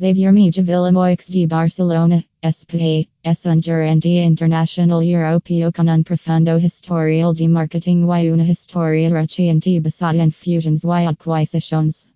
Xavier Mija Villamoix de Barcelona, SP, es un gerente internacional europeo con un profundo historial de marketing y una historia reciente basada en fusions y adquisiciones.